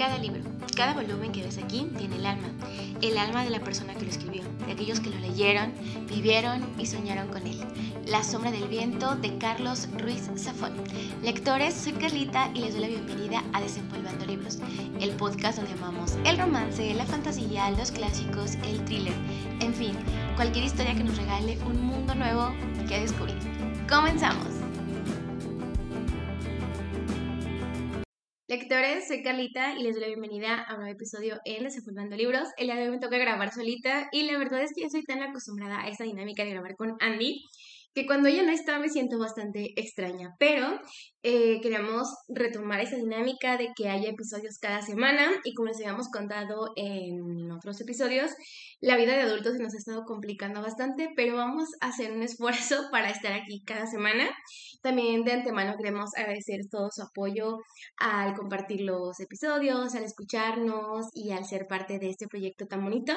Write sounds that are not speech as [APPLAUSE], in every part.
Cada libro, cada volumen que ves aquí tiene el alma, el alma de la persona que lo escribió, de aquellos que lo leyeron, vivieron y soñaron con él. La sombra del viento de Carlos Ruiz Zafón. Lectores, soy Carlita y les doy la bienvenida a Desempolvando Libros, el podcast donde amamos el romance, la fantasía, los clásicos, el thriller, en fin, cualquier historia que nos regale un mundo nuevo que descubrir. ¡Comenzamos! Lectores, soy Carlita y les doy la bienvenida a un nuevo episodio en Desenfundando Libros. El día de hoy me toca grabar solita y la verdad es que yo soy tan acostumbrada a esta dinámica de grabar con Andy que cuando ella no está me siento bastante extraña, pero eh, queríamos retomar esa dinámica de que haya episodios cada semana y como les habíamos contado en otros episodios, la vida de adultos se nos ha estado complicando bastante, pero vamos a hacer un esfuerzo [LAUGHS] para estar aquí cada semana. También de antemano queremos agradecer todo su apoyo al compartir los episodios, al escucharnos y al ser parte de este proyecto tan bonito.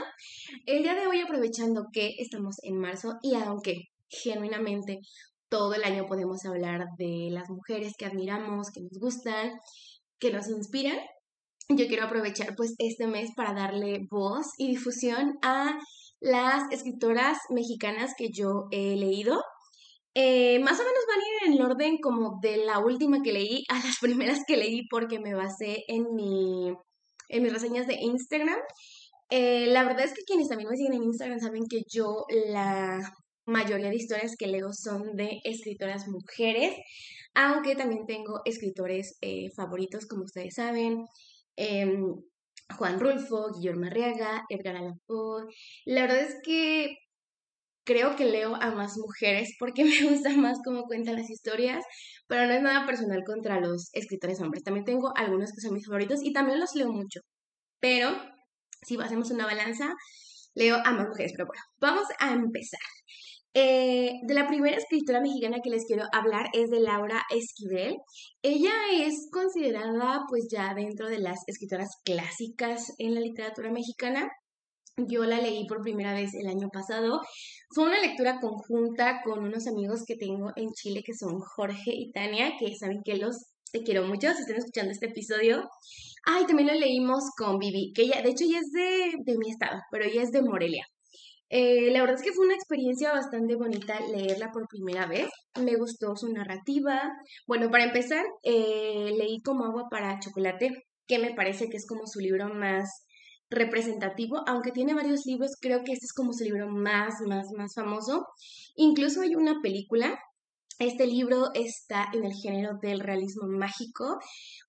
El día de hoy aprovechando que estamos en marzo y aunque genuinamente todo el año podemos hablar de las mujeres que admiramos, que nos gustan, que nos inspiran. Yo quiero aprovechar pues este mes para darle voz y difusión a las escritoras mexicanas que yo he leído. Eh, más o menos van a ir en el orden como de la última que leí a las [LAUGHS] primeras que leí porque me basé en, mi, en mis reseñas de Instagram. Eh, la verdad es que quienes también me siguen en Instagram saben que yo la mayoría de historias que leo son de escritoras mujeres, aunque también tengo escritores eh, favoritos, como ustedes saben. Em, Juan Rulfo, Guillermo Arriaga, Edgar Allan Poe. La verdad es que creo que leo a más mujeres porque [LAUGHS] me gusta más cómo cuentan las historias, pero no es nada personal contra los escritores hombres. También tengo algunos que son mis favoritos y también los leo mucho. Pero si hacemos una balanza, leo a más mujeres. Pero bueno, vamos a empezar. Eh, de la primera escritora mexicana que les quiero hablar es de Laura Esquivel. Ella es considerada pues ya dentro de las escritoras clásicas en la literatura mexicana. Yo la leí por primera vez el año pasado. Fue una lectura conjunta con unos amigos que tengo en Chile que son Jorge y Tania, que saben que los quiero mucho si están escuchando este episodio. Ay, también lo leímos con Vivi, que ella, de hecho, ella es de, de mi estado, pero ella es de Morelia. Eh, la verdad es que fue una experiencia bastante bonita leerla por primera vez. Me gustó su narrativa. Bueno, para empezar, eh, leí como agua para chocolate, que me parece que es como su libro más representativo, aunque tiene varios libros, creo que este es como su libro más, más, más famoso. Incluso hay una película este libro está en el género del realismo mágico.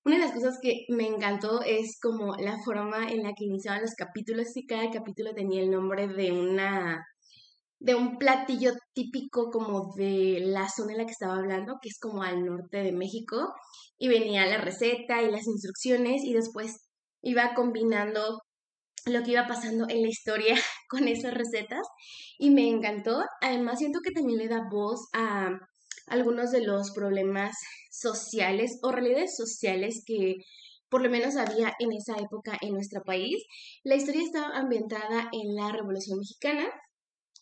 Una de las cosas que me encantó es como la forma en la que iniciaban los capítulos y cada capítulo tenía el nombre de una de un platillo típico como de la zona en la que estaba hablando, que es como al norte de México, y venía la receta y las instrucciones y después iba combinando lo que iba pasando en la historia [LAUGHS] con esas recetas y me encantó. Además siento que también le da voz a algunos de los problemas sociales o realidades sociales que por lo menos había en esa época en nuestro país. La historia está ambientada en la Revolución Mexicana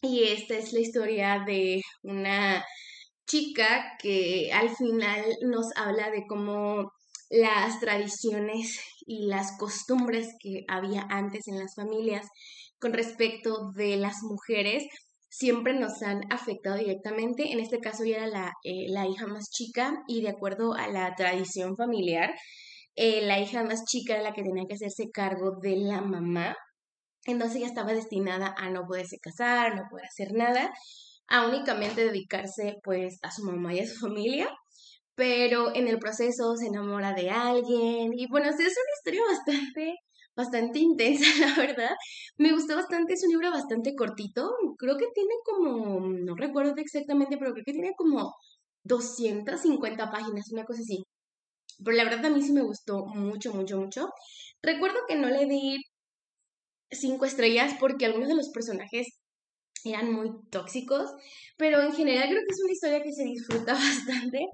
y esta es la historia de una chica que al final nos habla de cómo las tradiciones y las costumbres que había antes en las familias con respecto de las mujeres siempre nos han afectado directamente. En este caso ella era la, eh, la hija más chica y de acuerdo a la tradición familiar, eh, la hija más chica era la que tenía que hacerse cargo de la mamá. Entonces ella estaba destinada a no poderse casar, no poder hacer nada, a únicamente dedicarse pues a su mamá y a su [LAUGHS] familia. Pero en el proceso se enamora de alguien y bueno, es una historia bastante bastante [LAUGHS] intensa, la verdad. Me gustó bastante, es un libro bastante cortito, creo que tiene como, no recuerdo exactamente, pero creo que tiene como 250 páginas, una cosa así. Pero la verdad a mí sí me gustó mucho, mucho, mucho. Recuerdo que no le di cinco estrellas porque algunos de los personajes eran muy tóxicos, pero en general creo que es una historia que se disfruta [LAUGHS] bastante.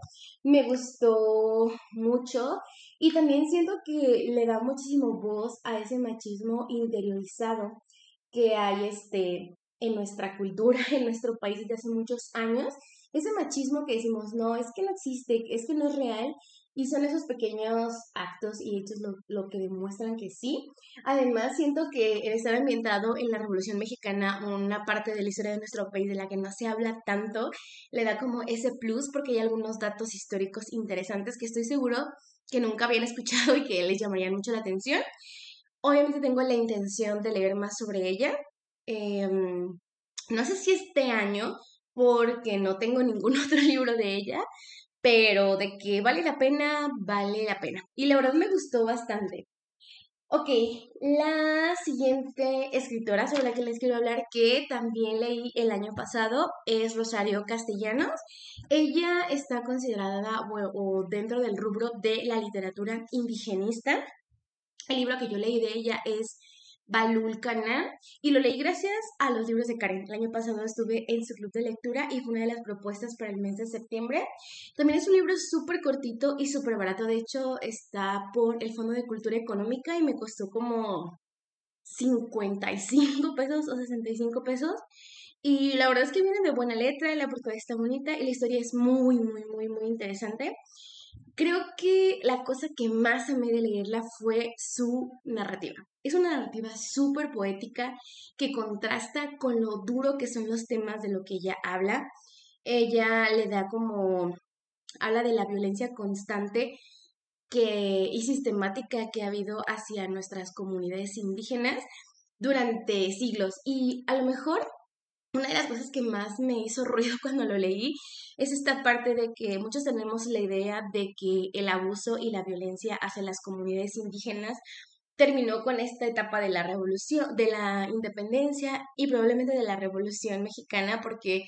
Me gustó mucho y también siento que le da muchísimo voz a ese machismo interiorizado que hay este, en nuestra cultura, [LAUGHS] en nuestro país desde hace muchos años. Ese machismo que decimos, no, es que no existe, es que no es real. Y son esos pequeños actos y hechos lo, lo, que demuestran que sí. Además, siento que el estar ambientado en la Revolución Mexicana, una parte de la historia de nuestro país de la que no se habla tanto, le da como ese plus porque hay algunos datos históricos interesantes que estoy seguro que nunca habían [LAUGHS] escuchado y que les llamarían mucho la atención. Obviamente tengo la intención de leer más sobre ella. Em, no sé si este año, porque no tengo [LAUGHS] ningún otro libro de ella, pero de que vale la pena, vale la pena. Y la verdad me gustó bastante. Ok, la siguiente escritora sobre la que les quiero hablar, que también leí el año pasado, es Rosario Castellanos. Ella está considerada dentro del rubro de la literatura indigenista. El libro que yo leí de ella es Balul Canal y lo leí gracias a los libros de Karen. El año pasado estuve en su club de lectura y fue una de las propuestas para el mes de septiembre. También es un libro súper cortito y súper barato. De hecho, está por el Fondo de Cultura Económica y me costó como 55 pesos o 65 pesos. Y la verdad es que viene de buena letra, la portada está bonita y la historia es muy, muy, muy, muy interesante. Creo que la cosa que más amé de leerla fue su narrativa. Es una narrativa súper poética que contrasta con lo duro que son los temas de lo que ella habla. Ella le da como, habla de la violencia constante y sistemática que ha habido hacia nuestras comunidades indígenas durante siglos. Y a lo mejor una de las cosas que más me hizo [LAUGHS] ruido cuando lo leí es esta parte de que muchos tenemos la idea de que el abuso y la violencia hacia las comunidades indígenas terminó con esta etapa de la revolución, de la independencia y probablemente de la revolución mexicana, porque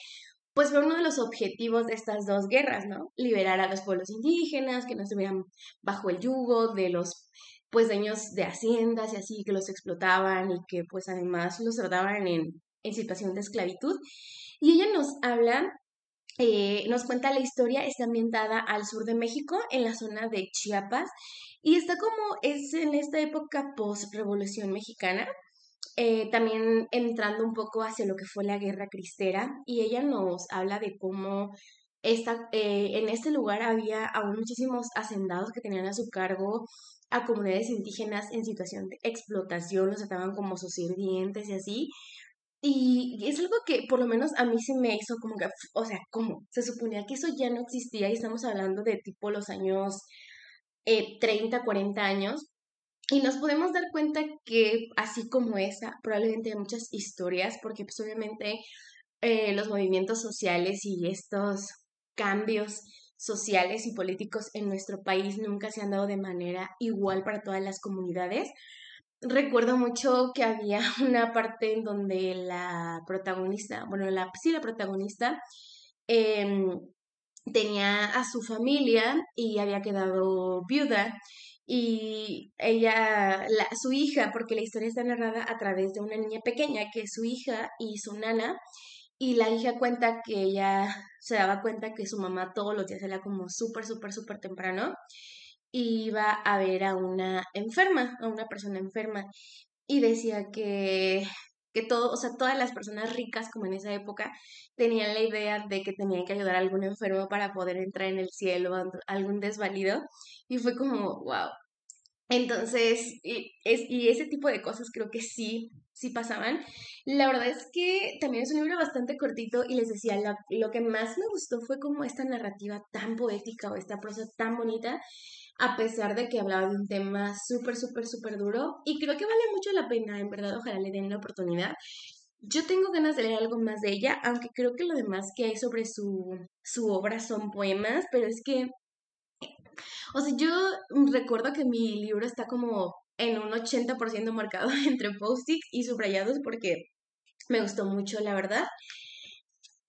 pues fue uno de los objetivos de estas dos guerras, ¿no? Liberar a los pueblos indígenas, que no estuvieran bajo el yugo de los pues dueños de haciendas y así, que los explotaban y que pues además los trataban en en situación de esclavitud. Y ella nos habla, eh, nos cuenta la historia, está ambientada al sur de México, en la zona de Chiapas, y está como es en esta época post-revolución mexicana. Eh, también entrando un poco hacia lo que fue la guerra cristera y ella nos habla de cómo esta, eh, en este lugar había aún muchísimos hacendados que tenían a su cargo a comunidades indígenas en situación de explotación, los trataban como sus sirvientes y así, y es algo que por lo menos a mí se me hizo como que, o sea, ¿cómo? Se suponía que eso ya no existía y estamos hablando de tipo los años eh, 30, 40 años. Y nos podemos dar cuenta que así como esa, probablemente hay muchas historias, porque pues obviamente eh, los movimientos sociales y estos cambios sociales y políticos en nuestro país nunca se han dado de manera igual para todas las comunidades recuerdo mucho que había [LAUGHS] una parte en donde la protagonista, bueno, la, sí, la protagonista em, tenía a su familia y había quedado viuda y ella, la, su hija, porque la historia está narrada a través de una niña pequeña que es su hija y su nana, y la hija cuenta que ella se daba cuenta que su mamá todos los días era como súper, súper, súper temprano iba a ver a una enferma, a una persona enferma, y decía que, que todo, o sea, todas las personas ricas, como en esa época, tenían la idea de que tenían que ayudar a algún enfermo para poder entrar en el cielo, algún desvalido, y fue como, wow. Entonces, y, es, y ese tipo de cosas creo que sí, sí pasaban. La verdad es que también es un libro bastante cortito y les decía, lo, lo que más me gustó fue como esta narrativa tan poética o esta prosa tan bonita a pesar de que hablaba de un tema súper, súper, súper duro. Y creo que vale mucho la pena, en verdad, ojalá le den la oportunidad. Yo tengo ganas de leer algo más de ella, aunque creo que lo demás que hay sobre su, su obra son poemas, pero es que, o sea, yo recuerdo que mi libro está como en un 80% marcado [LAUGHS] entre post-its y subrayados porque me gustó mucho, la verdad.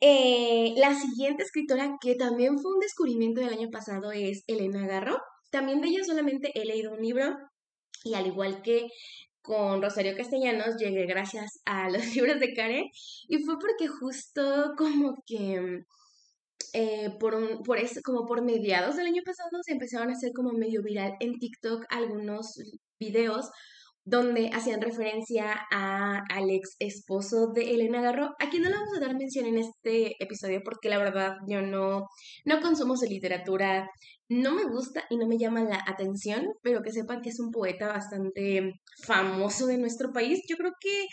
Eh, la siguiente escritora que también fue un descubrimiento del año pasado es Elena Garro. También de ella solamente he leído un libro y al igual que con Rosario Castellanos llegué gracias a [LAUGHS] los libros de Karen y fue porque justo como que eh, por, un, por eso, como por mediados del año pasado se empezaron a hacer como medio viral en TikTok algunos videos donde hacían referencia a, al ex esposo de Elena Garro, a quien no le vamos a dar mención en este episodio porque la verdad yo no, no consumo su literatura, no me gusta y no me llama la atención, pero que sepan que es un poeta bastante famoso de nuestro país. Yo creo que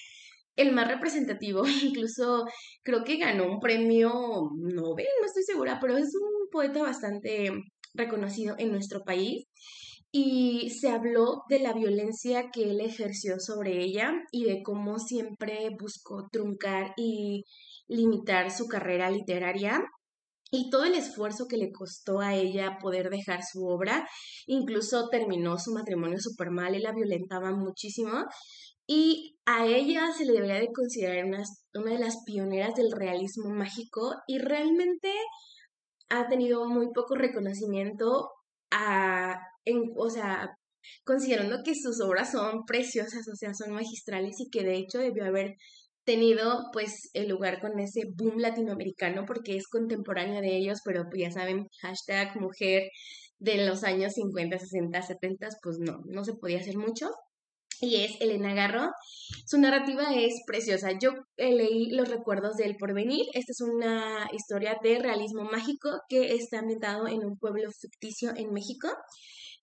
el más representativo, [LAUGHS] incluso creo que ganó un premio Nobel, no estoy segura, pero es un poeta bastante reconocido en nuestro país y se habló de la violencia que él ejerció sobre ella y de cómo siempre buscó truncar y limitar su carrera literaria y todo el esfuerzo que le costó a ella poder dejar su obra, incluso terminó su matrimonio súper mal y la violentaba muchísimo. Y a ella se le debería de considerar una, una de las pioneras del realismo mágico y realmente ha tenido muy poco reconocimiento a, en, o sea, considerando que sus obras son preciosas, o sea, son magistrales y que de hecho debió haber tenido pues el lugar con ese boom latinoamericano porque es contemporáneo de ellos, pero pues ya saben, hashtag mujer de los años 50, 60, 70, pues no, no se podía hacer mucho. Y es Elena Garro. Su narrativa es preciosa. Yo eh, leí Los recuerdos del porvenir. Esta es una historia de realismo mágico que está ambientado en un pueblo ficticio en México.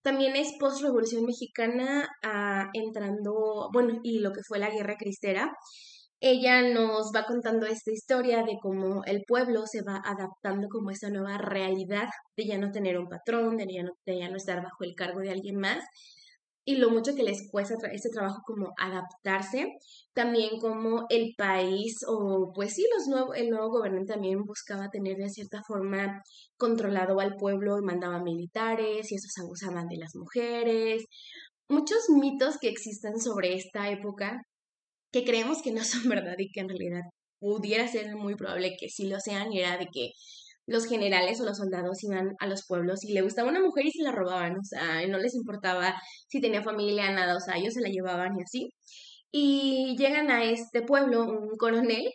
También es post-revolución mexicana, ah, entrando, bueno, y lo que fue la guerra cristera. Ella nos va contando esta historia de cómo el pueblo se va adaptando como esa nueva realidad de ya no tener un patrón, de ya no, de ya no estar bajo el cargo de alguien más y lo mucho que les cuesta este trabajo como adaptarse, también como el país o pues sí, los nuevo, el nuevo gobernante también buscaba tener de cierta forma controlado al pueblo y mandaba militares y esos abusaban de las mujeres. Muchos mitos que existen sobre esta época que creemos que no son [LAUGHS] verdad y que en realidad pudiera ser muy probable que sí lo sean y era de que los generales o los soldados iban a los pueblos y le gustaba una mujer y se la robaban, o sea, no les importaba si tenía familia, nada, o sea, ellos se la llevaban y así. Y llegan a este pueblo un coronel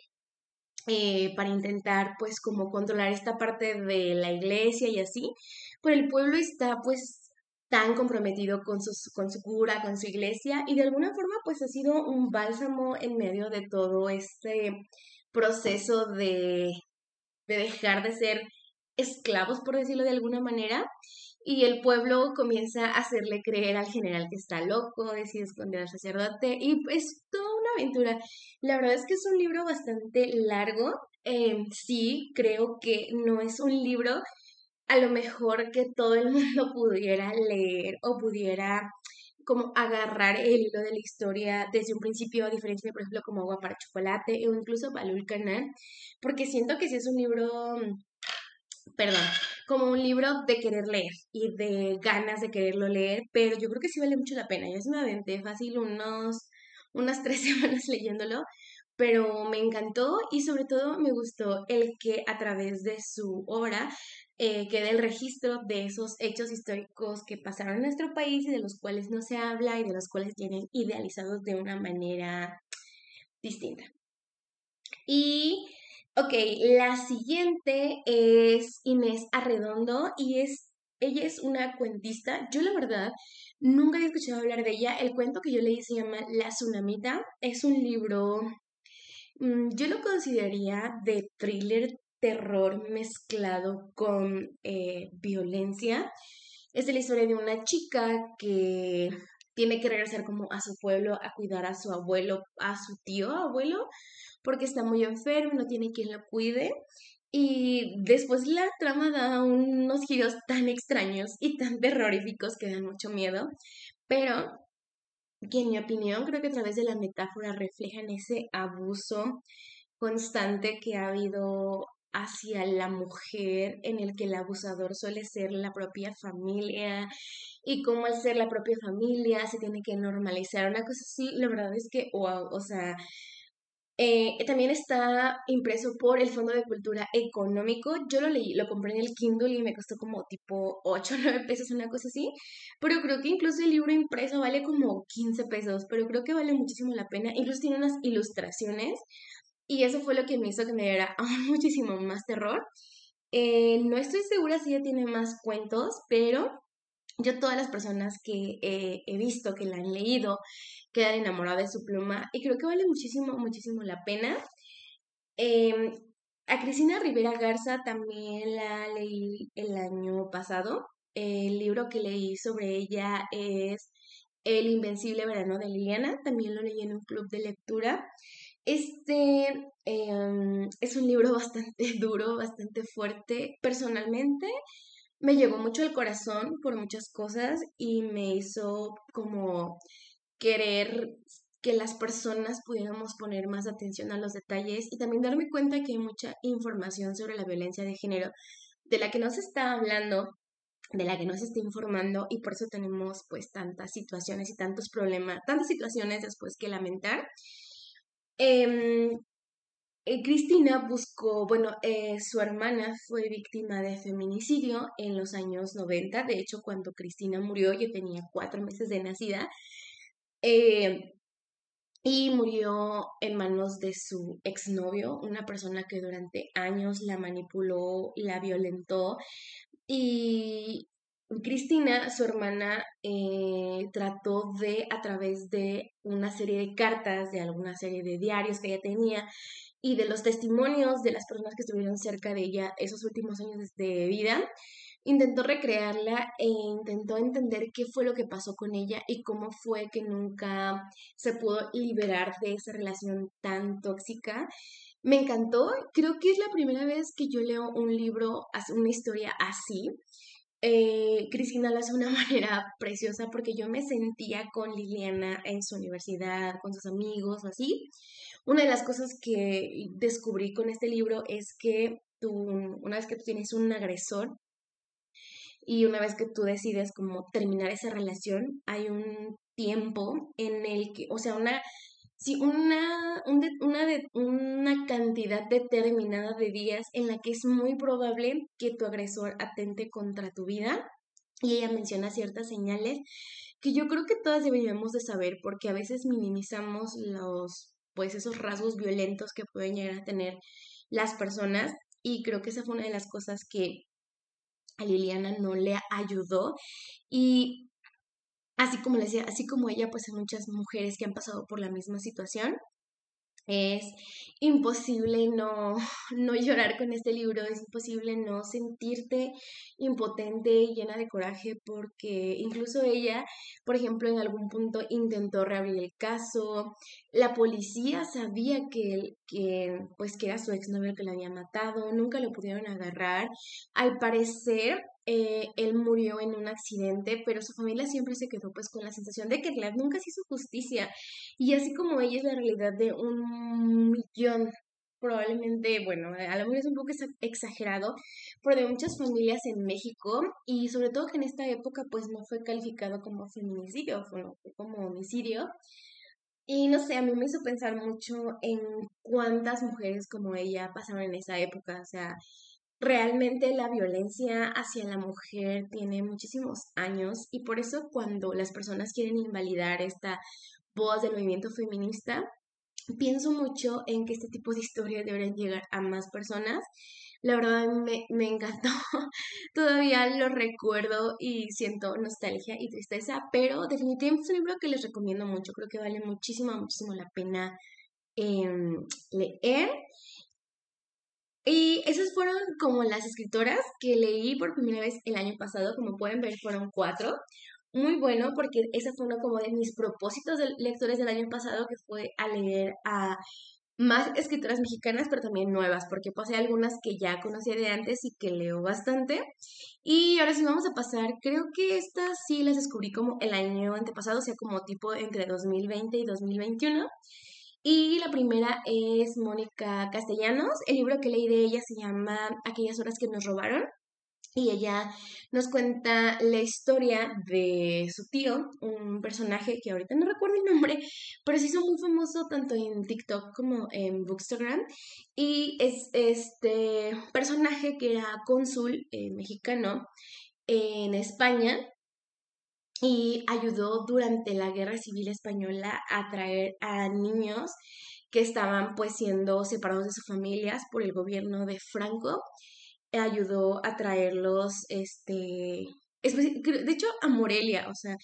eh, para intentar pues como controlar esta parte de la iglesia y así, pero el pueblo está pues tan comprometido con, sus, con su cura, con su iglesia y de alguna forma pues ha sido un bálsamo en medio de todo este proceso de, de dejar de ser esclavos, por decirlo de alguna manera, y el pueblo comienza a hacerle creer al general que está loco, decide esconder al sacerdote, y es toda una aventura. La verdad es que es un libro bastante largo, em, sí, creo que no es un libro a lo mejor que todo el [LAUGHS] mundo pudiera leer o pudiera como agarrar el hilo de la historia desde un principio, a diferencia de, por ejemplo, como Agua para Chocolate o incluso Balul Canal, porque siento que sí es un libro, perdón, como un libro de querer leer y de ganas de quererlo leer, pero yo creo que sí vale mucho la pena. Yo sí me aventé fácil unos, unas [LAUGHS] tres semanas leyéndolo, pero me encantó y sobre todo me gustó el que a través de su obra eh, quede el registro de esos hechos históricos que pasaron en nuestro país y de los cuales no se habla y de los cuales tienen idealizados de una manera distinta. Y, ok, la siguiente es Inés Arredondo y es, ella es una cuentista. Yo la verdad nunca había escuchado hablar de ella. El cuento que yo leí se llama La Tsunamita. Es un libro, yo lo consideraría de thriller terror mezclado con eh, violencia. Es de la historia de una chica que tiene que regresar como a su pueblo a cuidar a su abuelo, a su tío abuelo, porque está muy enfermo, no tiene quien lo cuide. Y después la trama da unos giros tan extraños y tan terroríficos que dan mucho miedo, pero que en mi opinión creo que a través de la metáfora reflejan ese abuso constante que ha habido hacia la mujer en el que el abusador suele ser la propia familia y como al ser la propia familia se tiene que normalizar. Una cosa así, la verdad es que, wow, o sea, eh, también está impreso por el Fondo de Cultura Económico. Yo lo leí, lo compré en el Kindle y me costó como tipo 8 [LAUGHS] o 9 pesos, una cosa así. Pero creo que incluso el libro impreso vale como 15 pesos, pero creo que vale muchísimo la pena. Incluso tiene unas ilustraciones y eso fue lo que me hizo que me diera [LAUGHS] muchísimo más terror. Eh, no estoy segura si ella tiene más cuentos, pero yo todas las personas que he visto, que la han leído, quedan enamoradas de su pluma y creo que vale muchísimo, muchísimo la pena. Em, a Cristina Rivera Garza también la leí el año pasado. El libro que leí sobre ella es El Invencible Verano de Liliana. También lo leí en un club de lectura. Este em, es un libro [LAUGHS] bastante duro, bastante fuerte. Personalmente me llegó mucho al corazón por muchas cosas y me hizo como querer que las personas pudiéramos poner más atención a los detalles y también darme cuenta que hay mucha información sobre la violencia de género de la que no se está hablando, de la que no se está informando y por eso tenemos pues tantas situaciones y tantos problemas, tantas situaciones después que lamentar. Em, eh, Cristina buscó, bueno, eh, su hermana fue víctima de feminicidio en los años 90, de hecho cuando Cristina murió yo tenía cuatro meses de nacida. Eh, y murió en manos de su exnovio, una persona que durante años la manipuló, la violentó. Y Cristina, su hermana, eh, trató de, a través de una serie de cartas, de alguna serie de diarios que ella tenía y de los testimonios de las personas que estuvieron cerca de ella esos últimos años de vida, intentó recrearla e intentó entender qué fue lo que pasó con ella y cómo fue que nunca se pudo liberar de esa relación tan tóxica. Me encantó, creo que es la primera vez que yo leo un libro, una historia así. Eh, Cristina lo hace de una [LAUGHS] manera preciosa porque yo me sentía con Liliana en su universidad, con sus amigos así. Una de las cosas que descubrí con este libro es que tú, una vez que tú tienes un agresor, y una vez que tú decides como terminar esa relación, hay un tiempo en el que, o sea, una, sí, una, una, una cantidad determinada de días en la que es muy probable que tu agresor atente contra tu vida. Y ella menciona ciertas señales que yo creo que todas deberíamos de saber porque a veces minimizamos los, pues esos rasgos violentos que pueden llegar a tener las personas y creo que esa fue una de las cosas que a Liliana no le ayudó y así como le decía, así como ella, pues hay muchas mujeres que han pasado por la misma situación es imposible no, no llorar con este libro, es imposible no sentirte impotente y llena de coraje porque incluso ella, por ejemplo, en algún punto intentó reabrir el caso, la policía sabía que, que, pues, que era su exnovio que la había matado, nunca lo pudieron agarrar, al parecer eh, él murió en un accidente, pero su familia siempre se quedó pues con la sensación de que nunca se hizo justicia. Y así como ella es la realidad de un millón, probablemente, bueno, a lo mejor es un poco exagerado, pero de muchas familias en México y sobre todo que en esta época pues no fue calificado como feminicidio, fue como homicidio. Y no sé, a mí me hizo pensar mucho en cuántas mujeres como ella pasaron en esa época, o sea, realmente la violencia hacia la mujer tiene muchísimos años y por eso cuando las personas quieren invalidar esta voz del movimiento feminista, pienso mucho en que este tipo de historias deberían llegar a más personas. La verdad me, me encantó, [LAUGHS] todavía lo recuerdo y siento nostalgia y tristeza, pero definitivamente es un libro que les recomiendo mucho, creo que vale muchísimo, muchísimo la pena em, leer. Y esas fueron como las escritoras que leí por primera vez el año pasado, como pueden ver fueron cuatro. Muy bueno porque esa fue uno como de mis propósitos de lectores del año pasado, que fue a leer a más escritoras mexicanas, pero también nuevas, porque pasé algunas que ya conocía de antes y que leo bastante. Y ahora sí vamos a pasar, creo que estas sí las descubrí como el año antepasado, o sea, como tipo entre 2020 y 2021. Y la primera es Mónica Castellanos. El libro que leí de ella se llama Aquellas horas que nos robaron. Y ella nos cuenta la historia de su tío, un personaje que ahorita no recuerdo el nombre, pero se hizo muy famoso tanto en TikTok como en Bookstagram. Y es este personaje que era cónsul eh, mexicano en España y ayudó durante la Guerra Civil Española a traer a niños que estaban pues siendo separados de sus familias por el gobierno de Franco. Ayudó a traerlos este de hecho a Morelia, o sea,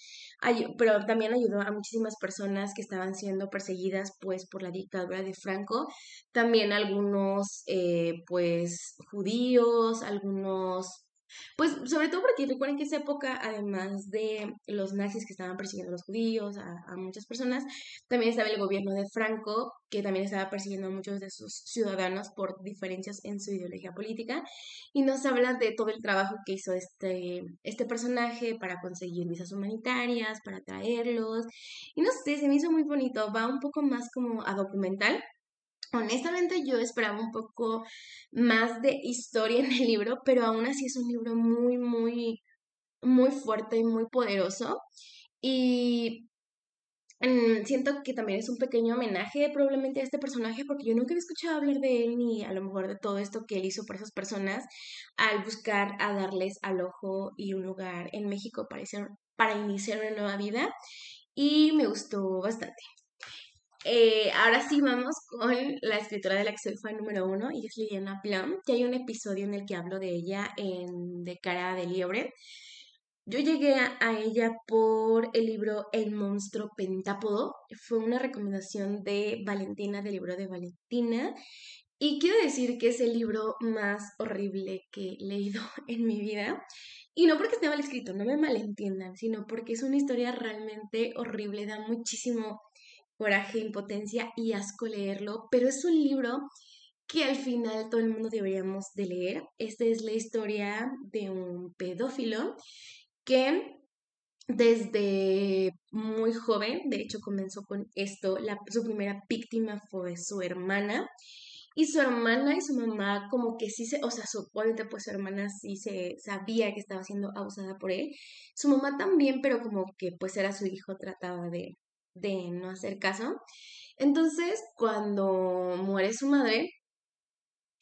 pero también ayudó a muchísimas personas que estaban siendo perseguidas pues por la dictadura de Franco, también algunos eh, pues judíos, algunos pues sobre todo porque recuerden que esa época, además de los nazis que estaban persiguiendo a los judíos, a, muchas personas, también estaba el gobierno de Franco, que también estaba persiguiendo a muchos de sus ciudadanos por diferencias en su ideología política. Y nos habla de todo el trabajo que hizo este, este personaje para conseguir visas humanitarias, para traerlos. Y no sé, se me hizo muy bonito, va un poco más como a documental Honestamente yo esperaba un poco más de historia [LAUGHS] en el libro, pero aún así es un libro muy, muy, muy fuerte y muy poderoso. Y mm, siento que también es un pequeño homenaje probablemente a este personaje porque yo nunca había escuchado hablar de él ni a lo mejor de todo esto que él hizo por esas personas al buscar a darles al ojo y un lugar en México para iniciar una nueva vida y me gustó bastante. Eh, ahora sí vamos con la escritora de la que fan número uno y es Liliana Plum, que hay un episodio en el que hablo de ella en De cara de liebre. Yo llegué a, ella por el libro El monstruo pentápodo. Fue una recomendación de Valentina, del libro de Valentina. Y quiero decir que es el libro más horrible que he leído [LAUGHS] en mi vida. Y no porque esté mal escrito, no me malentiendan, sino porque es una historia realmente horrible, da muchísimo coraje, impotencia y asco leerlo, pero es un libro que al final todo el mundo deberíamos de leer. Esta es la historia de un pedófilo que desde muy joven, de hecho comenzó con esto, la, su primera víctima fue su hermana. Y su hermana y su mamá como que sí se, o sea, su, obviamente pues su hermana sí se sabía que estaba siendo abusada por él. Su mamá también, pero como que pues era su hijo, trataba de, de no hacer caso. Entonces, cuando muere su madre,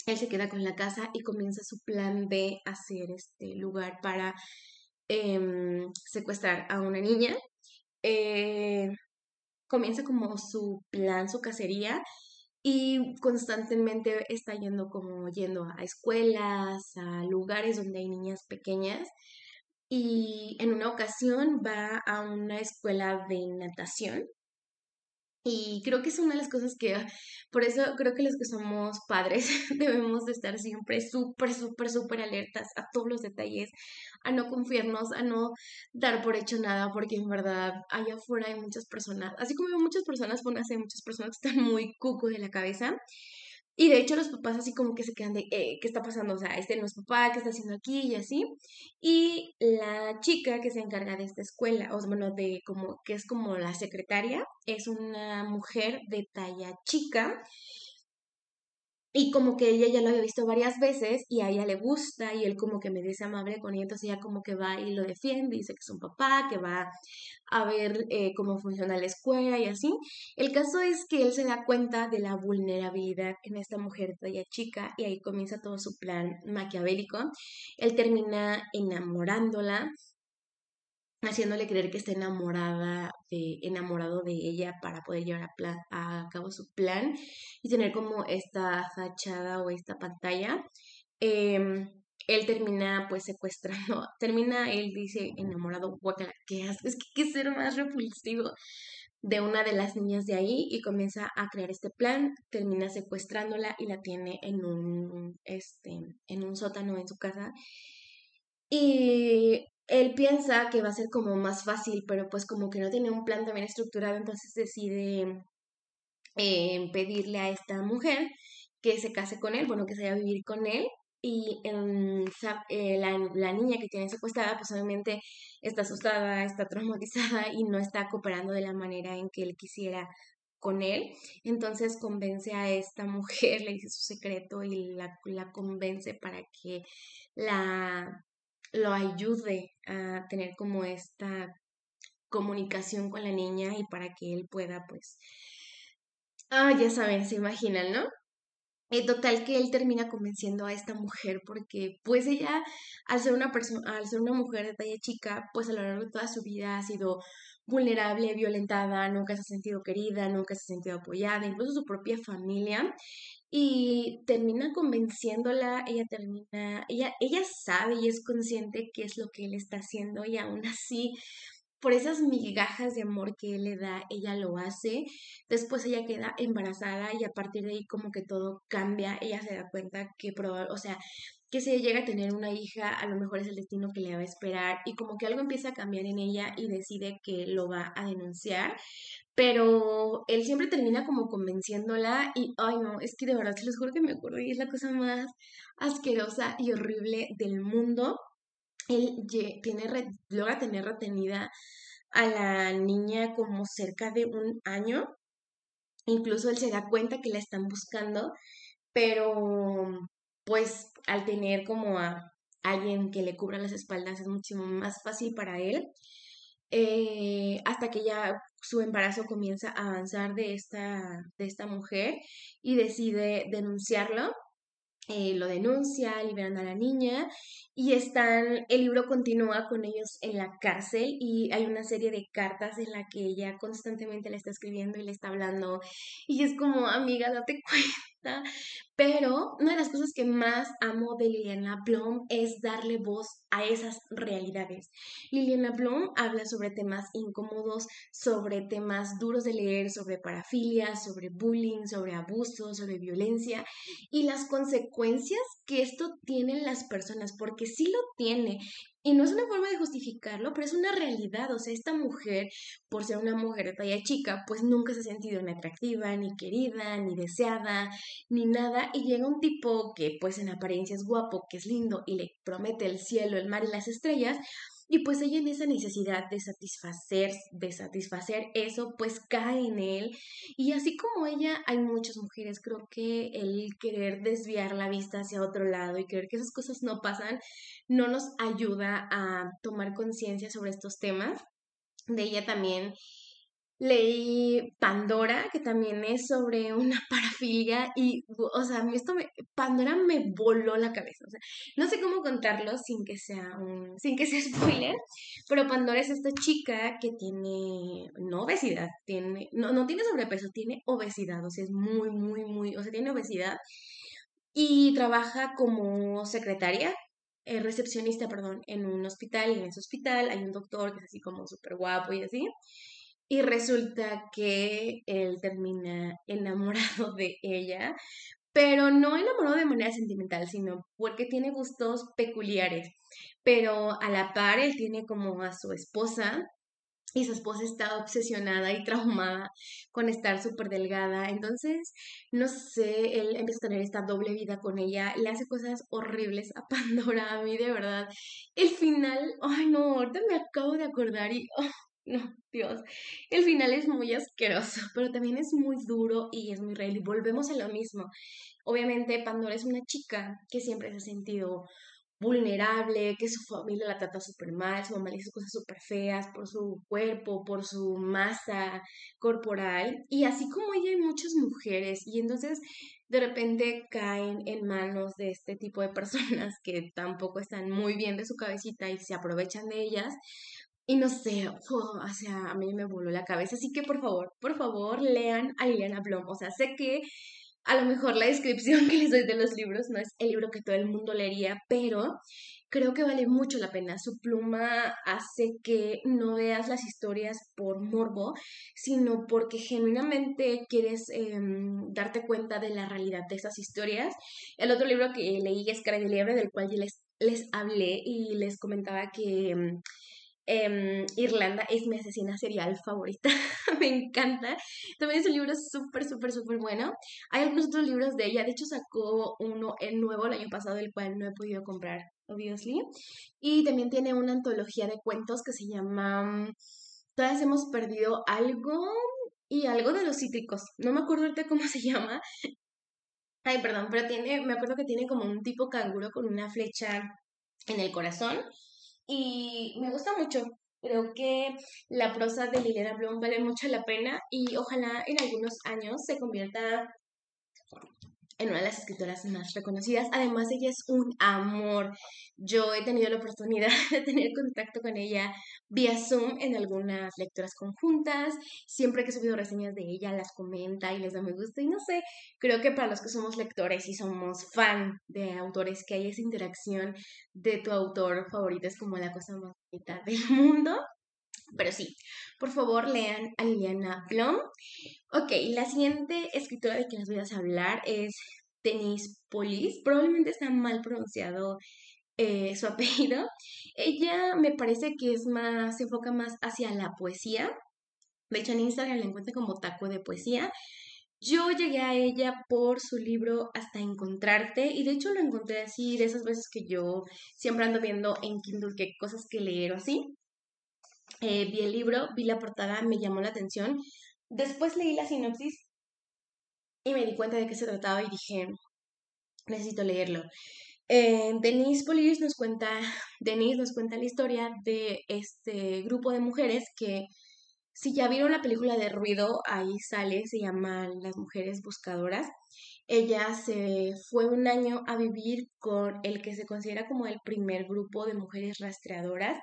él se queda con la casa y comienza su plan de hacer este lugar para em, secuestrar a una niña. Eh, comienza como su plan, su cacería, y constantemente está yendo como yendo a escuelas, a lugares donde hay niñas pequeñas y en una ocasión va a una escuela de natación y creo que es una de las cosas que, por eso creo que los que somos padres [LAUGHS] debemos de estar siempre súper, súper, súper alertas a todos los detalles, a no confiarnos, a no dar por hecho nada, porque en verdad allá afuera hay muchas personas, así como hay muchas personas buenas, hay muchas personas que están muy cuco de la cabeza y de hecho los papás así como que se quedan de, eh, ¿qué está pasando? O sea, este no es papá, ¿qué está haciendo aquí? Y así. Y la chica que se encarga de esta escuela, o bueno, de como, que es como la secretaria, es una mujer de talla chica y como que ella ya lo había visto varias veces y a ella le gusta y él como que me dice amable con ella, entonces ella como que va y lo defiende, dice que es un papá, que va a ver eh, cómo funciona la escuela y así. El caso es que él se da cuenta de la vulnerabilidad en esta mujer talla chica y ahí comienza todo su plan maquiavélico. Él termina enamorándola haciéndole creer que está enamorada de, enamorado de ella para poder llevar a, cabo su plan y tener como esta fachada o esta pantalla. Em, él termina pues secuestrando, [LAUGHS] termina, él dice enamorado, guacala, ¿qué haces? Es que qué ser más repulsivo de una de las niñas de ahí y comienza a crear este plan, termina secuestrándola y la tiene en un, este, en un sótano en su casa. Y él piensa que va a ser como más fácil, pero pues como que no tiene un plan también estructurado, entonces decide eh, pedirle a esta mujer que se case con él, bueno, que se vaya a vivir con él. Y eh, la, niña que tiene secuestrada, pues obviamente está asustada, está traumatizada y no está cooperando de la manera en que él quisiera con él. Entonces convence a esta mujer, [LAUGHS] le dice su secreto y la convence para que la lo ayude a tener como esta comunicación con la niña y para que él pueda, pues, ah, ya saben, se imaginan, ¿no? Y total que él termina convenciendo a esta mujer porque pues ella al ser una persona al ser una mujer de talla chica pues a lo largo de toda su vida ha sido vulnerable, violentada, nunca se ha sentido querida, nunca se ha sentido apoyada, incluso su propia familia y termina convenciéndola, ella termina, ella, ella sabe y es consciente qué es lo que él está haciendo y aún así por esas migajas de amor que él le da, ella lo hace. Después ella queda embarazada y a partir de ahí como que todo cambia. Ella se da cuenta que o sea, que si llega a tener una hija, a lo mejor es el destino que le va a esperar y como que algo empieza a cambiar en ella y decide que lo va a denunciar. Pero él siempre termina como convenciéndola y, ay no, es que de verdad, se los juro que me acuerdo y es la cosa más asquerosa y horrible del mundo él tiene, logra tener retenida a la niña como cerca de un año. Incluso él se da cuenta que la están buscando, pero pues al tener como a alguien que le cubra las espaldas es mucho más fácil para él. Eh, hasta que ya su embarazo comienza a avanzar de esta, de esta mujer y decide denunciarlo. Eh, lo denuncia, liberan a la niña y están, el libro continúa con ellos en la cárcel y hay una serie de cartas en la que ella constantemente le está escribiendo y le está hablando y es como, amiga, date cuenta, pero una de las cosas que más amo de Liliana Blom es darle voz a esas realidades. Liliana Blom habla sobre temas incómodos, sobre temas duros de leer, sobre parafilia, sobre bullying, sobre abuso, sobre violencia y las consecuencias que esto tiene en las personas, porque sí lo tiene. Y no es una forma de justificarlo, pero es una realidad. O sea, esta mujer, por ser una mujer de talla chica, pues nunca se ha sentido ni atractiva, ni querida, ni deseada, ni nada. Y llega un tipo que, pues en apariencia es guapo, que es lindo y le promete el cielo, el mar y las estrellas, y pues ella en esa necesidad de satisfacer, de satisfacer eso, pues cae en él. Y así como ella, hay muchas mujeres, creo que el querer desviar la vista hacia otro lado y creer que esas cosas no pasan, no nos ayuda a tomar conciencia sobre estos temas. De ella también Leí Pandora, que también es sobre una [LAUGHS] parafilia y, o sea, esto me, Pandora me voló la cabeza, o sea, no sé cómo contarlo sin que sea un, sin que sea [LAUGHS] spoiler, pero Pandora es esta chica que tiene, no obesidad, tiene, no, no tiene sobrepeso, tiene obesidad, o sea, es muy, muy, muy, o sea, tiene obesidad y trabaja como secretaria eh, recepcionista, perdón, en un hospital y en ese hospital hay un doctor que es así como súper guapo y así. Y resulta que él termina [LAUGHS] enamorado de ella, pero no enamorado de manera sentimental, sino porque tiene gustos peculiares. Pero a la par, él tiene como a su esposa, y su esposa está obsesionada y traumada con estar súper delgada. Entonces, no sé, él empieza a tener esta doble vida con ella, le hace cosas horribles a [LAUGHS] Pandora, a mí de verdad. El final, ay no, ahorita me acabo de acordar y oh, no, Dios. El final es muy asqueroso, [LAUGHS] pero también es muy duro y es muy real. Y volvemos a lo mismo. Obviamente, Pandora es una chica que siempre se ha sentido vulnerable, que su familia la trata súper mal, su mamá le hizo cosas súper feas por su cuerpo, por su masa corporal. Y así como ella hay muchas mujeres. Y entonces de repente caen en manos de este tipo de personas que tampoco están muy bien de su cabecita y se aprovechan de ellas. Y no sé, o sea, a mí me voló la cabeza. Así que por favor, por favor, lean a Liliana Blom. O sea, sé que a lo mejor la descripción [LAUGHS] que les doy de los libros no es el libro que todo el mundo leería, pero creo que vale mucho la pena. Su pluma hace que no veas las historias por morbo, sino porque genuinamente quieres em, darte cuenta de la realidad de esas historias. El otro libro que leí es Cara de Liebre, del cual yo les, les hablé y les comentaba que... Em, Irlanda es mi asesina serial favorita, [LAUGHS] me encanta. También es un libro súper, súper, súper bueno. Hay algunos otros libros de ella, de hecho sacó uno el nuevo el año pasado, el cual no he podido comprar, obviously. Y también tiene una antología de cuentos que se llama mm, Todas hemos perdido algo y algo de los cítricos. No me acuerdo ahorita cómo [LAUGHS] se llama. Ay, perdón, pero tiene, me acuerdo que tiene como un tipo canguro con una flecha en el corazón y me gusta mucho. Creo que la prosa de Liliana Blum vale mucho la pena y ojalá en algunos años se convierta en una de las escritoras más reconocidas. Además, ella es un amor. Yo he tenido la oportunidad [LAUGHS] de tener contacto con ella vía Zoom en algunas lecturas conjuntas. Siempre que he subido reseñas de ella, las comenta y les da me gusta. Y no sé, creo que para los que somos lectores y somos fan de autores, que hay esa interacción de tu autor favorito es como la cosa más bonita del [LAUGHS] mundo. Pero sí, por favor lean a Liliana Blom. Ok, la siguiente escritora de quien les voy a hablar es Denise Polis. Probablemente está mal pronunciado eh, su [LAUGHS] apellido. Ella me parece que es más, se enfoca más hacia la poesía. De hecho, en Instagram la encuentro como taco de poesía. Yo llegué a ella por su libro Hasta Encontrarte y de hecho lo encontré así de esas veces que yo siempre ando viendo en Kindle qué cosas que leer así. Eh, vi el libro, vi la portada, me llamó la atención. Después leí la sinopsis y me di cuenta de qué se trataba y dije, necesito leerlo. Eh, Denise Polis nos cuenta, Denise nos cuenta la historia de este grupo de mujeres que, si ya vieron la película de Ruido, ahí sale, se llama Las Mujeres Buscadoras. Ella se fue un año a vivir con el que se considera como el primer grupo de mujeres rastreadoras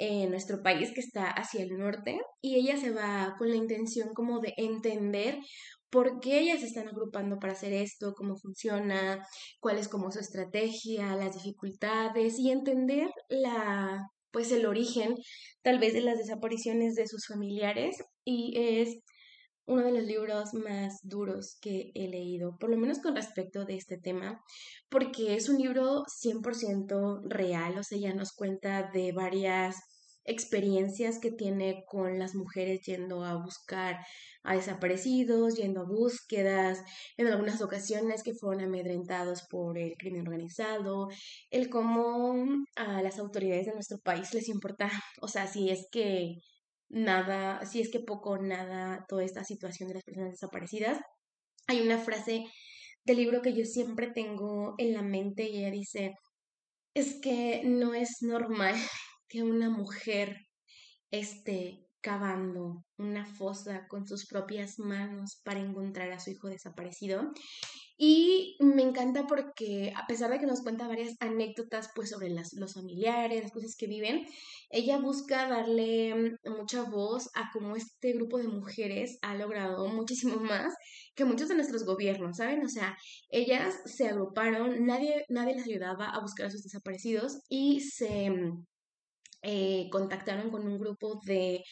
en nuestro país que está hacia el norte y ella se va con la intención como de entender por qué ellas se están agrupando para hacer esto, cómo funciona, cuál es como su estrategia, las dificultades y entender la pues el origen tal vez de las desapariciones de sus familiares y es uno de los libros más duros que he leído, por lo menos con respecto de este tema, porque es un libro 100% real, o sea, ya nos cuenta de varias experiencias que tiene con las mujeres yendo a buscar a desaparecidos, yendo a búsquedas, en algunas ocasiones que fueron amedrentados por el crimen organizado, el cómo a las autoridades de nuestro país les importa, o sea, si es que nada, si es que poco nada toda esta situación de las personas desaparecidas. Hay una frase del libro que yo siempre tengo en la mente y ella dice, es que no es normal [LAUGHS] que una mujer esté cavando una fosa con sus propias manos para encontrar a su hijo desaparecido. Y me encanta porque a pesar de que nos cuenta varias anécdotas pues sobre las, los familiares, las cosas que viven, ella busca darle mucha voz a cómo este grupo de mujeres ha logrado muchísimo más que muchos de nuestros gobiernos, ¿saben? O sea, ellas se agruparon, nadie, nadie las ayudaba a buscar a sus desaparecidos y se eh, contactaron con un grupo de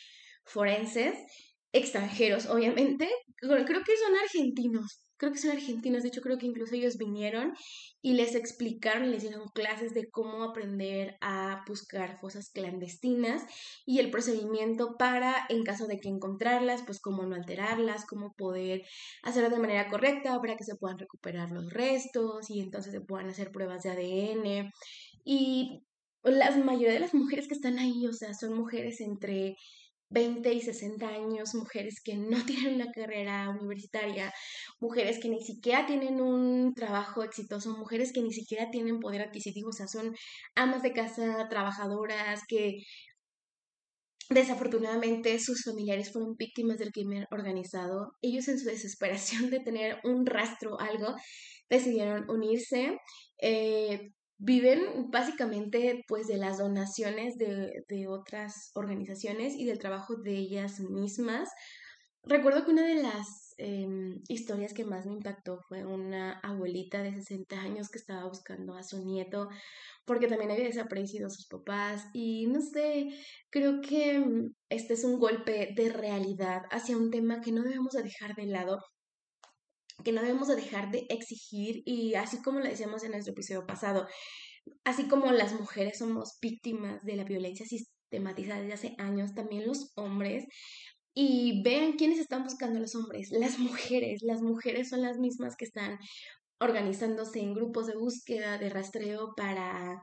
forenses extranjeros, obviamente. Creo que son argentinos, creo que son argentinos, de hecho creo que incluso ellos vinieron y les explicaron, les dieron clases de cómo aprender a buscar fosas clandestinas y el procedimiento para, en caso de que encontrarlas, pues cómo no alterarlas, cómo poder hacerlo de manera correcta para que se puedan recuperar los restos y entonces se puedan hacer pruebas de ADN. Y la mayoría de las mujeres que están ahí, o sea, son mujeres entre 20 y 60 años, mujeres que no [LAUGHS] tienen una carrera universitaria, mujeres que ni siquiera tienen un trabajo exitoso, mujeres que ni siquiera tienen poder adquisitivo, o sea, son amas de casa, trabajadoras, que desafortunadamente sus familiares fueron víctimas del crimen organizado. Ellos en su desesperación de tener un rastro, algo, decidieron unirse. Eh, viven básicamente pues de las donaciones de, otras organizaciones y del trabajo de ellas mismas. Recuerdo que una de las em, historias que más me impactó fue una abuelita de 60 años que estaba buscando a su nieto porque también había desaparecido a sus papás y no sé, creo que mm, este es un golpe de realidad hacia un tema que no debemos de dejar de lado que no debemos de dejar de exigir y así como lo decíamos en nuestro episodio pasado, así como las mujeres somos víctimas de la violencia sistematizada desde hace años, también los hombres. Y vean quiénes están buscando a los hombres, las mujeres. Las mujeres son las mismas que están organizándose en grupos de búsqueda, de rastreo para,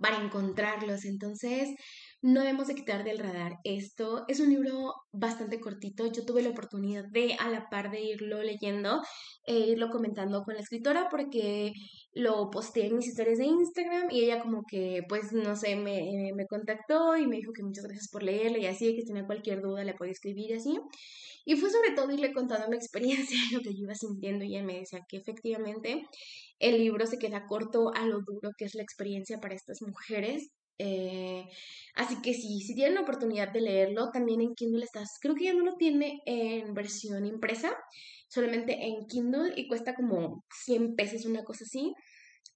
para encontrarlos. Entonces, no debemos de quitar del radar esto. Es un libro bastante cortito. Yo tuve la oportunidad de, a la par de irlo leyendo, e irlo comentando con la escritora porque lo posteé en mis historias de Instagram y ella como que, pues, no sé, me, me contactó y me dijo que muchas gracias por leerle y así, que si tenía cualquier duda le podía escribir y así. Y fue sobre todo irle contando mi experiencia, [LAUGHS] lo que yo iba sintiendo y ella me decía que efectivamente el libro se queda corto a lo duro que es la experiencia para estas mujeres Eh, así que sí, si tienen la oportunidad de leerlo, también en Kindle estás, creo que ya no lo tiene en versión impresa, solamente en Kindle y cuesta como 100 pesos, una cosa así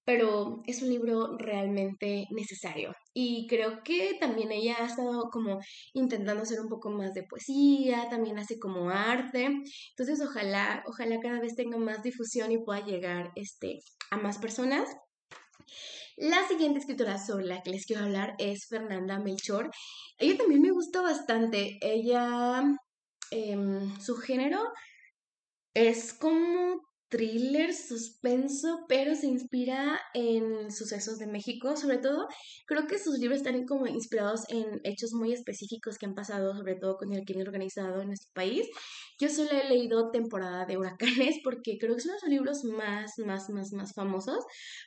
pero es un libro realmente necesario. Y creo que también ella ha estado como intentando hacer un poco más de poesía, también hace como arte. Entonces, ojalá, ojalá cada vez tenga más difusión y pueda llegar este, a más personas. La siguiente escritora sobre la que les quiero hablar es Fernanda Melchor. Ella también me gusta bastante. Ella, em, su género es como thriller, suspenso, pero se inspira en sucesos de México. Sobre todo, creo que sus libros están como inspirados en hechos muy específicos que han pasado, sobre todo con el crimen organizado en nuestro país. Yo solo he leído Temporada de Huracanes porque creo que son los libros más, más, más, más famosos,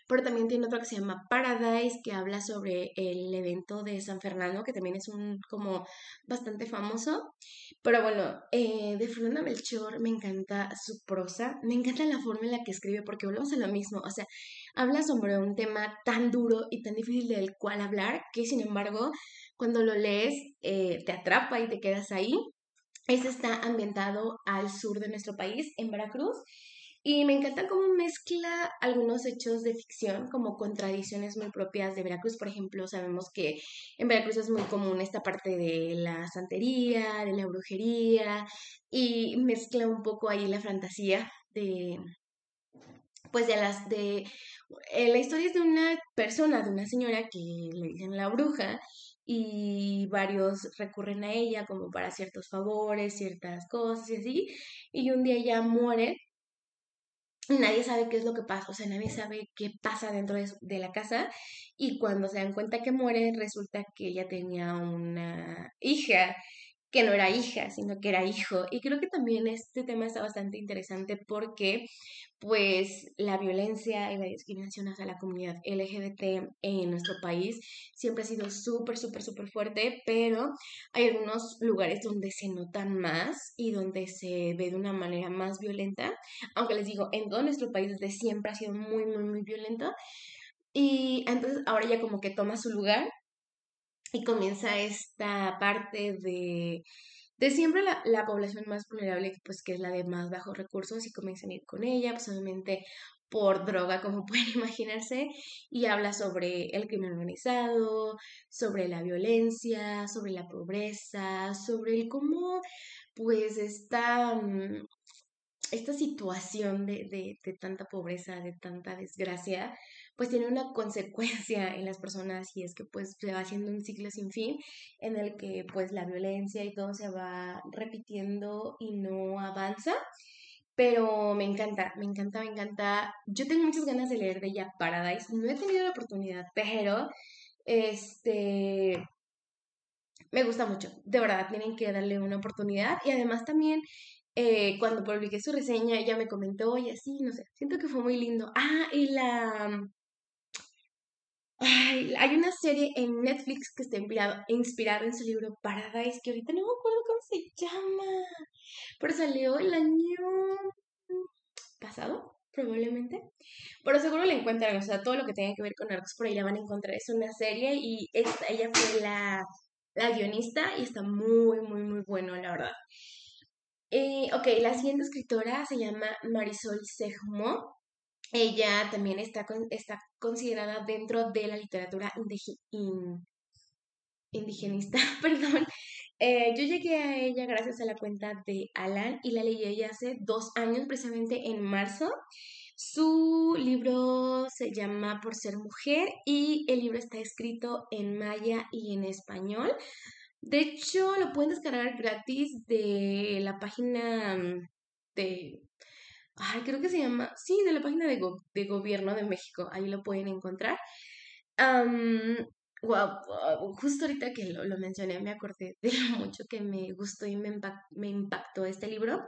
pero también tiene otro que se llama Paradise, que habla sobre el evento de San Fernando, que también es un como bastante famoso. Pero bueno, eh, de Fernanda Melchor me encanta su prosa, me encanta la forma en la que escribe, porque volvemos a lo mismo, o sea, habla sobre un tema tan duro y tan difícil del cual hablar, que sin embargo, cuando lo lees, eh, te atrapa y te quedas ahí. Este está ambientado al sur de nuestro país, en Veracruz, y me encanta cómo mezcla algunos hechos de ficción como con tradiciones muy propias de Veracruz. Por ejemplo, sabemos que en Veracruz es muy común esta parte de la santería, de la brujería, y mezcla un poco ahí la fantasía de, pues de las, de, eh, la historia es de una persona, de una señora que le dicen la bruja y varios recurren a ella como para ciertos favores, ciertas cosas y así, y un día ella muere nadie sabe qué es lo que pasa, o sea, nadie sabe qué pasa dentro de, de, la casa y cuando se dan cuenta que muere resulta que ella tenía una hija que no era hija, sino que era hijo. Y creo que también este tema está bastante interesante porque pues la violencia y la discriminación hacia la comunidad LGBT en nuestro país siempre ha sido súper, súper, súper fuerte, pero hay algunos lugares donde se nota más y donde se ve de una manera más violenta, aunque les digo, en todo nuestro país desde siempre ha sido muy, muy, muy violento. Y entonces ahora ya como que toma su lugar y comienza esta parte de, de siempre la, la, población más vulnerable, pues que es la de más bajos recursos, y comienzan a ir con ella, pues obviamente por droga, como [LAUGHS] pueden imaginarse, y habla sobre el crimen organizado, sobre la violencia, sobre la pobreza, sobre el cómo, pues, esta, mm, esta situación de, de, de tanta pobreza, de tanta desgracia, pues tiene una consecuencia en las personas y es que pues se va haciendo un ciclo sin fin en el que pues la violencia y todo se va repitiendo y no avanza. Pero me encanta, me encanta, me encanta. Yo tengo muchas ganas de leer de ella Paradise. No he tenido la oportunidad, pero este me gusta mucho. De verdad, tienen que darle una oportunidad. Y además también eh, cuando publiqué su reseña, ella me comentó y así, no sé, siento que fue muy lindo. Ah, y la hay una serie en Netflix que está inspirada en su libro Paradise, que ahorita no me acuerdo cómo se llama, pero salió el año pasado, probablemente. Pero seguro la encuentran, o sea, todo lo que tenga que ver con arcos por ahí la van a encontrar. Es una serie y ella fue la, la guionista y está muy, muy, muy bueno, la verdad. Eh, ok, la siguiente escritora se llama Marisol Segmo. Ella también está, está considerada dentro de la literatura indigenista, [LAUGHS] perdón. Eh, yo llegué a ella gracias a la cuenta de Alan y la leí hace dos años, precisamente en marzo. Su libro se llama Por ser mujer y el libro está escrito en maya y en español. De hecho, lo pueden descargar gratis de la página de ay, creo que se llama, sí, de la página de, de gobierno de México, ahí lo pueden encontrar. justo ahorita que lo, lo, mencioné me acordé de mucho que me gustó y me, me impactó este libro.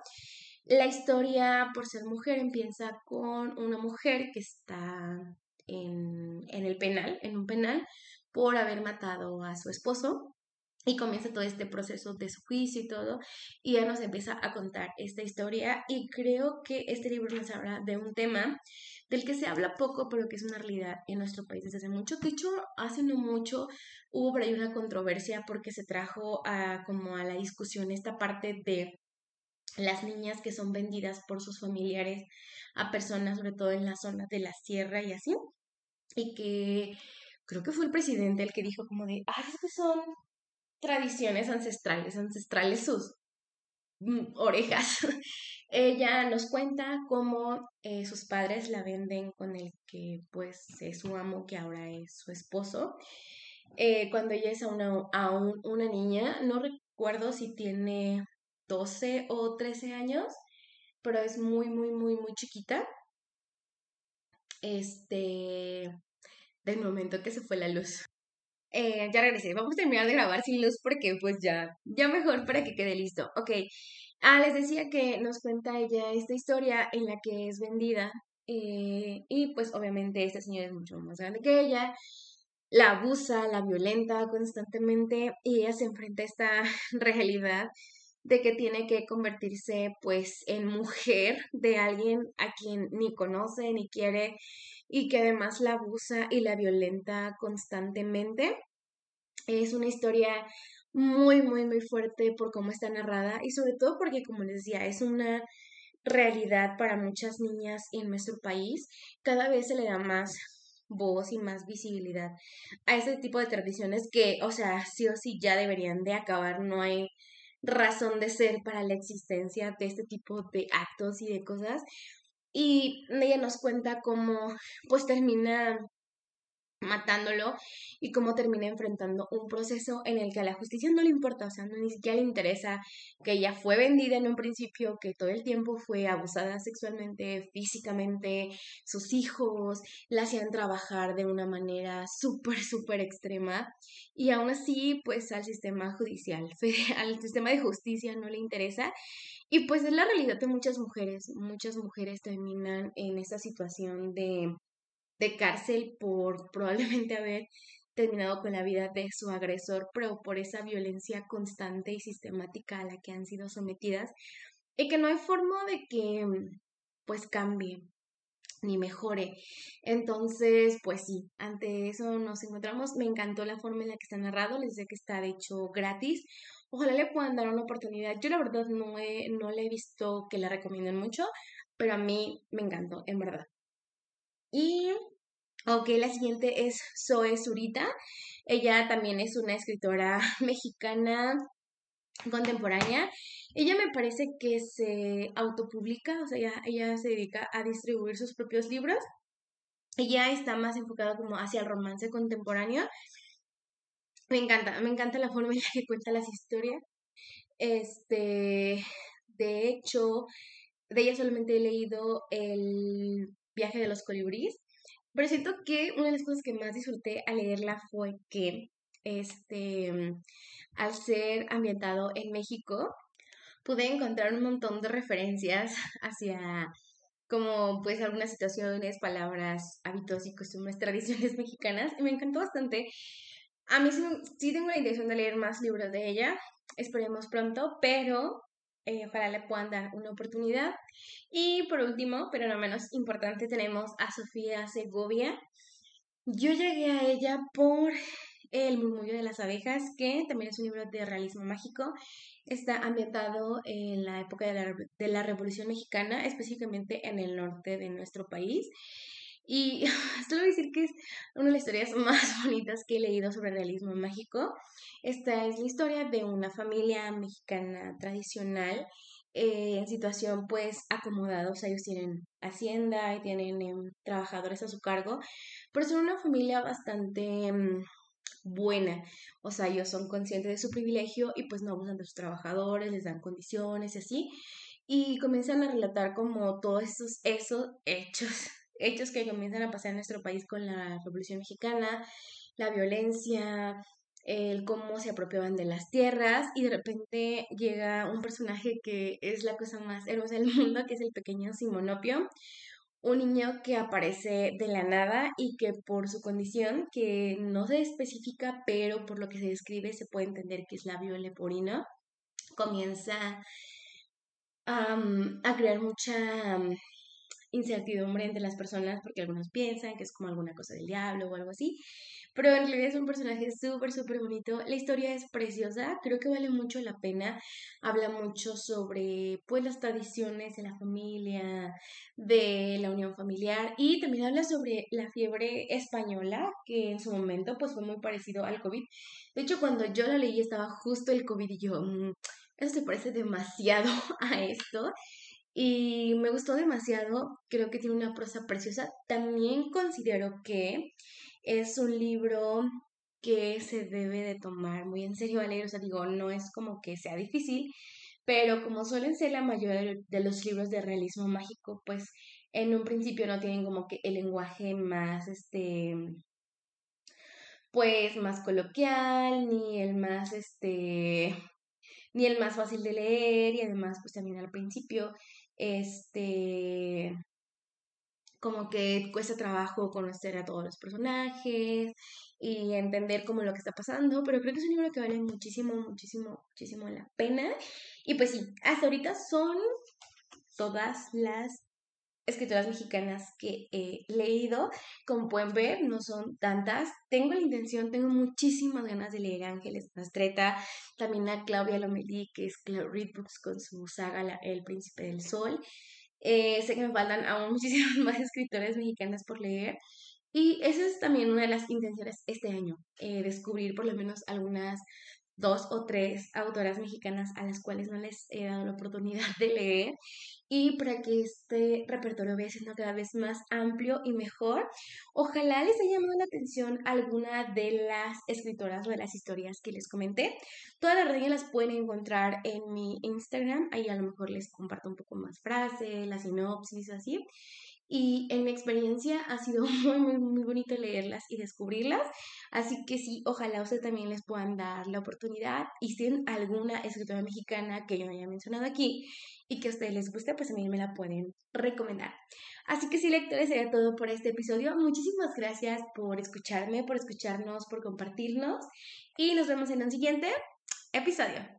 La historia, por ser mujer, empieza con una mujer que está en, en el penal, en un penal, por haber matado a su esposo y comienza todo este proceso de su juicio y todo, y ya nos empieza a contar esta historia y creo que este libro nos habla de un tema del que se habla poco, pero que es una realidad en nuestro país desde hace mucho. De hecho, hace no mucho hubo por ahí una controversia porque se trajo a, como a la discusión esta parte de las niñas que son vendidas por sus familiares a personas, sobre todo en la zona de la sierra y así, y que creo que fue el presidente el que dijo como de, ah, es que son tradiciones ancestrales, ancestrales sus mm, orejas. [LAUGHS] Ella nos cuenta cómo eh, sus padres la venden con el que pues es su amo, que ahora es su esposo. Eh, cuando ella es aún una, una niña, no recuerdo si tiene 12 o 13 años, pero es muy, muy, muy, muy chiquita. Este, del momento que se fue la luz. Eh, ya regresé, vamos a terminar de grabar sin luz porque pues ya, ya mejor para que quede listo. Ok, ah, les decía que nos cuenta ella esta historia en la que es vendida eh, y pues obviamente esta señora es mucho más grande que ella, la abusa, la violenta constantemente y ella se enfrenta a esta [LAUGHS] realidad de que tiene que convertirse pues en mujer de alguien a quien ni conoce ni quiere y que además la abusa y la violenta constantemente. Es una historia muy, muy, muy fuerte por cómo está narrada y sobre todo porque, como les decía, es una realidad para muchas niñas en nuestro país. Cada vez se le da más voz y más visibilidad a este tipo de tradiciones que, o sea, sí o sí ya deberían de acabar. No hay razón de ser para la existencia de este tipo de actos y de cosas. Y ella nos cuenta cómo pues termina matándolo y cómo termina enfrentando un proceso en el que a la justicia no le importa, o sea, ni siquiera le interesa que ella fue vendida en un principio, que todo el tiempo fue abusada sexualmente, físicamente, sus hijos la hacían trabajar de una manera súper, súper extrema. Y aún así, pues al sistema judicial, [LAUGHS] al sistema de justicia no le interesa. Y pues es la realidad de muchas mujeres, muchas mujeres terminan en esta situación de de cárcel por probablemente haber terminado con la vida de su agresor, pero por esa violencia constante y sistemática a la que han sido sometidas y que no hay forma de que pues cambie ni mejore. Entonces, pues sí, ante eso nos encontramos. Me encantó la forma en la que está narrado, les sé que está de hecho gratis. Ojalá le puedan dar una oportunidad. Yo la verdad no, he, no le he visto que la recomienden mucho, pero a mí me encantó, en verdad. Y, ok, la siguiente es Zoe Zurita. Ella también es una escritora [LAUGHS] mexicana contemporánea. Ella me parece que se autopublica, o sea, ella, ella se dedica a distribuir sus propios libros. Ella está más enfocada como hacia el romance contemporáneo. Me encanta, me encanta la forma en la que cuenta las historias. Este, de hecho, de ella solamente he leído el Viaje de los colibríes, pero siento que una de las cosas que más disfruté al leerla fue que, este, al ser ambientado en México, pude encontrar un montón de referencias [LAUGHS] hacia como pues algunas situaciones, palabras, hábitos y costumbres, tradiciones [LAUGHS] mexicanas, y me encantó bastante. A mí sí, sí tengo la intención de leer más libros de ella, esperemos pronto, pero eh, ojalá le puedan dar una oportunidad. Y por último, pero no menos importante, tenemos a Sofía Segovia. Yo llegué a ella por El murmullo de las abejas, que también es un libro de realismo mágico. Está ambientado en la época de la, de la Revolución Mexicana, específicamente en el norte de nuestro país. Y [LAUGHS] solo decir que es una de las historias más [LAUGHS] bonitas que he leído sobre realismo mágico. Esta es la historia de una familia mexicana tradicional eh, en situación pues acomodada. O sea, ellos tienen hacienda y tienen em, trabajadores a su cargo, pero son una familia bastante em, buena. O sea, ellos son conscientes de su privilegio y pues no abusan de sus trabajadores, les dan condiciones y así. Y comienzan a relatar como todos esos, esos hechos hechos que comienzan a pasar en nuestro país con la Revolución Mexicana, la violencia, el cómo se apropiaban de las tierras y de repente llega un personaje que es la cosa más hermosa del [LAUGHS] mundo, que es el pequeño Simonopio, un niño que aparece de la nada y que por su condición, que no se especifica, pero por lo que se describe se puede entender que es labio leporino, comienza a crear mucha incertidumbre entre las personas porque algunos piensan que es como alguna cosa del diablo o algo así. Pero en realidad es un personaje súper, súper bonito. La historia es preciosa, creo que vale mucho la pena. Habla mucho sobre pues las tradiciones de la familia, de la unión familiar y también habla sobre la fiebre española, que en su momento pues fue muy parecido al COVID. De hecho, cuando yo la leí estaba justo el COVID y yo, mm, eso se parece demasiado [LAUGHS] a esto. Y me gustó demasiado, creo que tiene una prosa preciosa. También considero que es un libro que se debe de tomar muy en serio a leer, o sea, digo, no es como que sea difícil, pero como suelen ser la mayoría de los libros de realismo mágico, pues en un principio no tienen como que el lenguaje más, este, pues más coloquial, ni el más, este, ni el más fácil de leer, y además, pues también al principio, este, como que cuesta trabajo conocer a todos los personajes y entender como lo que está pasando, pero creo que es un libro que vale muchísimo, muchísimo, muchísimo la pena. Y pues sí, hasta ahorita son todas las escritoras mexicanas que he leído. Como pueden ver, no son tantas. Tengo la intención, tengo muchísimas ganas de leer Ángeles Mastreta, también a Claudia Lomelí, que es Read Books con su saga El Príncipe del Sol. Eh, sé que me faltan aún [LAUGHS] muchísimas más escritores mexicanas por leer. Y esa es también una de las intenciones este año, eh, descubrir por lo menos algunas dos o tres autoras mexicanas a las cuales no les he dado la oportunidad [LAUGHS] de leer y para que este repertorio vaya siendo cada vez más amplio y mejor. Ojalá les haya llamado la atención alguna de las escritoras o de las historias que les comenté. Todas las redes las pueden encontrar en mi Instagram, ahí a lo mejor les comparto un poco más frases, la sinopsis, así. Y en mi experiencia ha sido [LAUGHS] muy, muy, muy bonito leerlas y descubrirlas. Así que sí, ojalá ustedes también les puedan dar la oportunidad. Y si tienen alguna escritora mexicana que yo no haya mencionado aquí y que a ustedes les guste, pues también me la pueden recomendar. Así que sí, lectores, sería todo por este episodio. Muchísimas gracias por escucharme, por escucharnos, por compartirnos. Y nos vemos en un siguiente episodio.